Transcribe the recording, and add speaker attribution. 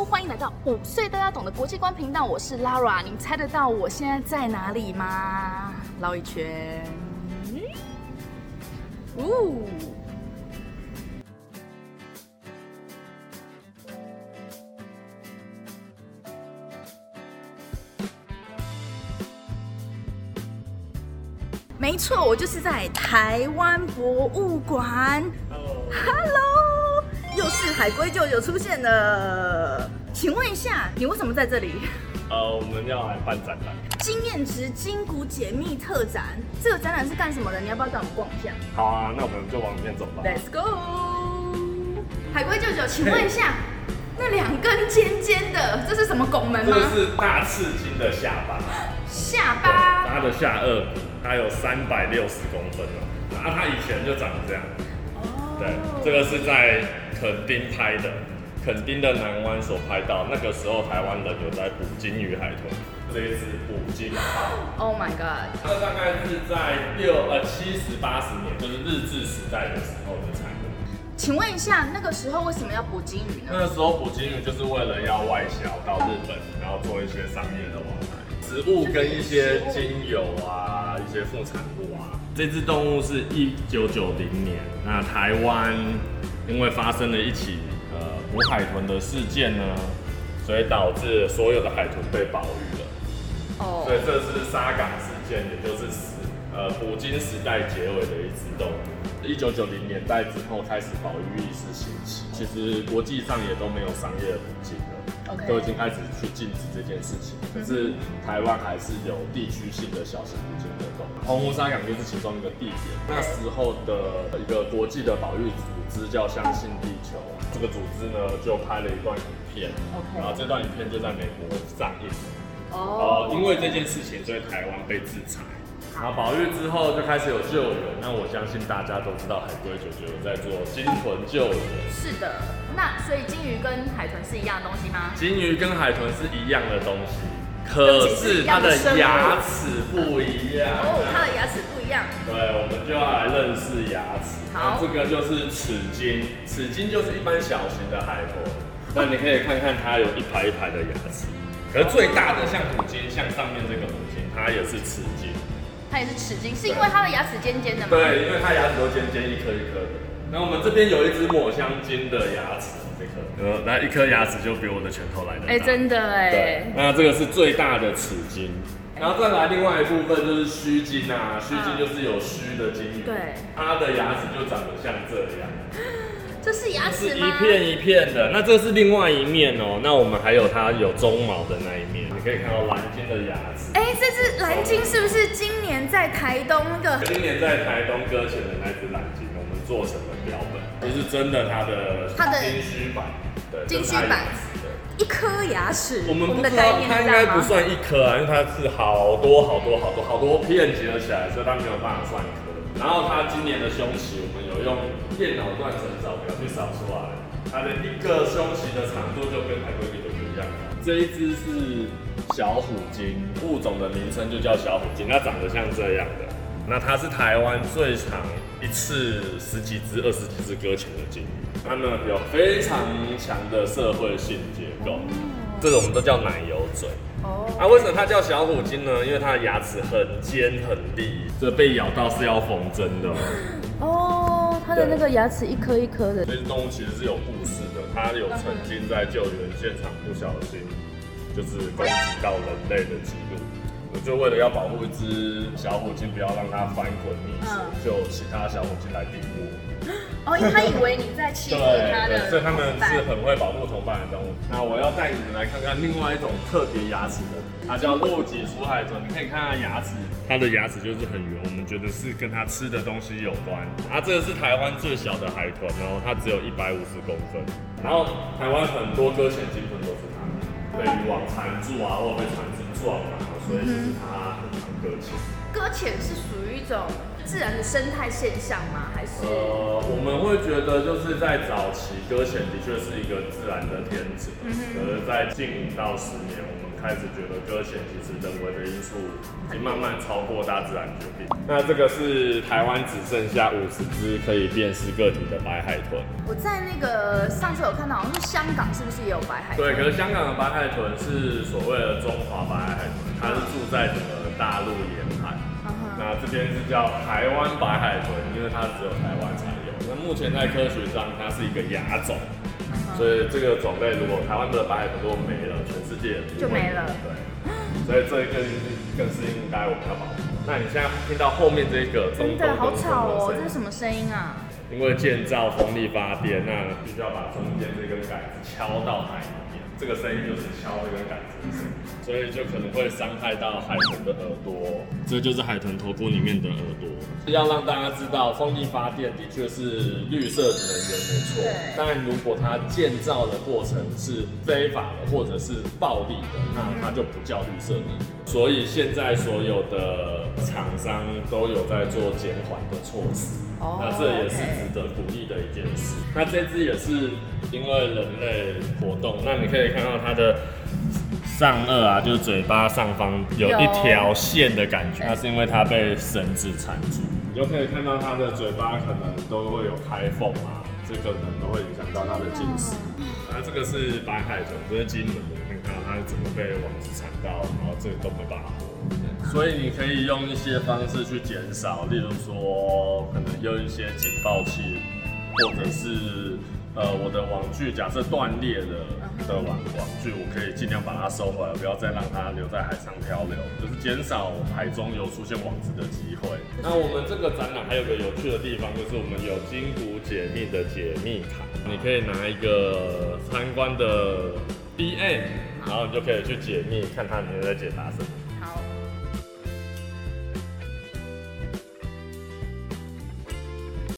Speaker 1: Hello，欢迎来到五岁大家懂的国际观频道，我是 Lara。你猜得到我现在在哪里吗？绕一圈。呜。没错，我就是在台湾博物馆。Hello，又是海龟舅舅出现了。请问一下，你为什么在这里？
Speaker 2: 呃，我们要来办展览。
Speaker 1: 经验值筋骨解密特展，这个展览是干什么的？你要不要带我们逛一下
Speaker 2: 好啊，那我们就往里面走吧。
Speaker 1: ？Let's go。海龟舅舅，请问一下，那两根尖尖的，这是什么拱门
Speaker 2: 这
Speaker 1: 吗？
Speaker 2: 个是大赤金的下巴，
Speaker 1: 下巴。
Speaker 2: 它的下颚骨，它有三百六十公分哦。然后它以前就长这样。
Speaker 1: 哦
Speaker 2: 对，这个是在垦丁拍的，垦丁的南湾所拍到。那个时候台湾人有在捕金鱼海豚，这一只捕鲸号。
Speaker 1: Oh my god！
Speaker 2: 这大概是在六呃七十八十年，就是日治时代的时候的产物。
Speaker 1: 请问一下，那个时候为什么要捕金鱼呢？
Speaker 2: 那个时候捕金鱼就是为了要外销到日本，然后做一些商业的往来，植物跟一些精油啊，一些副产物啊。这只动物是一九九零年，那台湾因为发生了一起呃捕海豚的事件呢，所以导致所有的海豚被保育了。
Speaker 1: 哦
Speaker 2: 所以这是沙港事件，也就是时呃捕鲸时代结尾的一只动物。一九九零年代之后开始保育意识兴起，其实国际上也都没有商业的都已经开始去禁止这件事情。可是台湾还是有地区性的小型捕鲸活动，澎湖沙港就是其中一个地点。那时候的一个国际的保育组织叫相信地球，这个组织呢就拍了一段影片
Speaker 1: OK
Speaker 2: 然后这段影片就在美国上映。
Speaker 1: 哦
Speaker 2: 哦，因为这件事情，所以台湾被制裁。然后保育之后就开始有救援，那我相信大家都知道海龟九九有在做鲸豚救援。
Speaker 1: 是的，那所以金鱼跟海豚是一样的东西吗？
Speaker 2: 金鱼跟海豚是一样的东西，可是它的牙齿不一样。
Speaker 1: 哦，它的牙齿不一样。
Speaker 2: 对，我们就要来认识牙齿。
Speaker 1: 好
Speaker 2: 那这个就是齿鲸，齿鲸就是一般小型的海豚。那你可以看看它有一排一排的牙齿，可是最大的像虎鲸，像上面这个虎鲸，它也是齿鲸。
Speaker 1: 它也是齿鲸，是因为它的牙齿尖尖的吗？。
Speaker 2: 对，因为它牙齿都尖尖，一颗一颗的。那我们这边有一只抹香鲸的牙齿，这颗，呃，那一颗牙齿就比我的拳头来的大。
Speaker 1: 哎、真的哎
Speaker 2: 对，。那这个是最大的齿鲸。然后再来另外一部分就是须鲸啊，须鲸就是有须的鲸鱼，
Speaker 1: 对
Speaker 2: 它的牙齿就长得像这样，
Speaker 1: 这是牙齿吗？
Speaker 2: 一片一片的。那这是另外一面哦，那我们还有它有鬃毛的那一面，你可以看到蓝鲸的牙齿。
Speaker 1: 哎、这只蓝鲸是不是今年在台东的？
Speaker 2: 今年在台东搁浅的那只蓝鲸，我们做成了标本，就是真的它的
Speaker 1: 它的
Speaker 2: 金须版，对，
Speaker 1: 金须版
Speaker 2: 这是它牙齿对
Speaker 1: 一颗牙齿，
Speaker 2: 我们不
Speaker 1: 的
Speaker 2: 知道它应该不？算一颗啊，因为它是好多好多好多好多片结合起来，所以它没有办法算一颗。然后它今年的胸鳍，我们有用电脑断层扫描去扫出来，它的一个胸鳍的长度就跟海龟比的一样。这一只是小虎鲸，物种的名称就叫小虎鲸，它长得像这样的。那它是台湾最长一次十几只、二十几只搁浅的鲸，它呢有非常强的社会性结构，这个我们都叫奶油嘴。
Speaker 1: 哦，
Speaker 2: 啊，为什么它叫小虎鲸呢？因为它的牙齿很尖很利，这被咬到是要缝针的 哦。
Speaker 1: 哦，它的那个牙齿一颗一颗的。
Speaker 2: 这只动物其实是有故事的，它有曾经在救援现场不小心就是攻击到人类的记录。我就为了要保护一只小虎鲸，不要让它翻滚溺水，
Speaker 1: 嗯
Speaker 2: 就其他小虎鲸来顶我。
Speaker 1: 哦，因为它以为你在欺负它的
Speaker 2: 对，所以他们是很会保护同伴的动物。那我要带你们来看看另外一种特别牙齿的，它叫落脊鼠海豚。你可以看它牙齿，它的牙齿就是很圆，我们觉得是跟它吃的东西有关。啊，这个是台湾最小的海豚哦，它只有一百五十公分。然后台湾很多搁浅鲸豚被渔网缠住啊，或者被船只撞啊，所以就是它很常搁浅。
Speaker 1: 搁浅是属于一种自然的生态现象吗？还是？
Speaker 2: 呃，我们会觉得就是在早期搁浅的确是一个自然的天职，可是在近五到十年，我们开始觉得搁浅其实人为的因素已经慢慢超过大自然决定。那这个是台湾只剩下五十只可以辨识个体的白海豚。
Speaker 1: 我在那个上次有看到，好像是香港是不是也有白海豚？
Speaker 2: 对，可是香港的白海豚是所谓的中华白海豚，它是住在整个大陆沿海。那这边是叫台湾白海豚，因为它只有台湾才有。那目前在科学上，它是一个亚种，所以这个种类如果台湾的白海豚如果没了，全世界
Speaker 1: 就没了。
Speaker 2: 对，所以这更更是应该我们要保护。那你现在听到后面这个
Speaker 1: 真的好吵哦，这是什么声音啊？
Speaker 2: 因为建造风力发电，那必须要把中间这根杆子敲到海里面，这个声音就是敲这个杆子的声音。所以就可能会伤害到海豚的耳朵，这就是海豚头骨里面的耳朵。要让大家知道，风力发电的确是绿色能源没错，但如果它建造的过程是非法的或者是暴力的，那它就不叫绿色能源。所以现在所有的厂商都有在做减缓的措施，那这也是值得鼓励的一件事。那这只也是因为人类活动，那你可以看到它的。上颚啊，就是嘴巴上方有一条线的感觉，那是因为它被绳子缠住。你就可以看到它的嘴巴可能都会有开缝啊，这可能都会影响到它的进食。那这个是白海豚，这是金门的，你看它怎么被网子缠到，然后这个都没办法活。所以你可以用一些方式去减少，例如说可能用一些警报器，或者是。呃，我的网具假设断裂了的网网具，我可以尽量把它收回来，不要再让它留在海上漂流，就是减少海中有出现网子的机会。那我们这个展览还有个有趣的地方，就是我们有金谷解密的解密卡，你可以拿一个参观的 B N，然后你就可以去解密，看它里面在解答什么。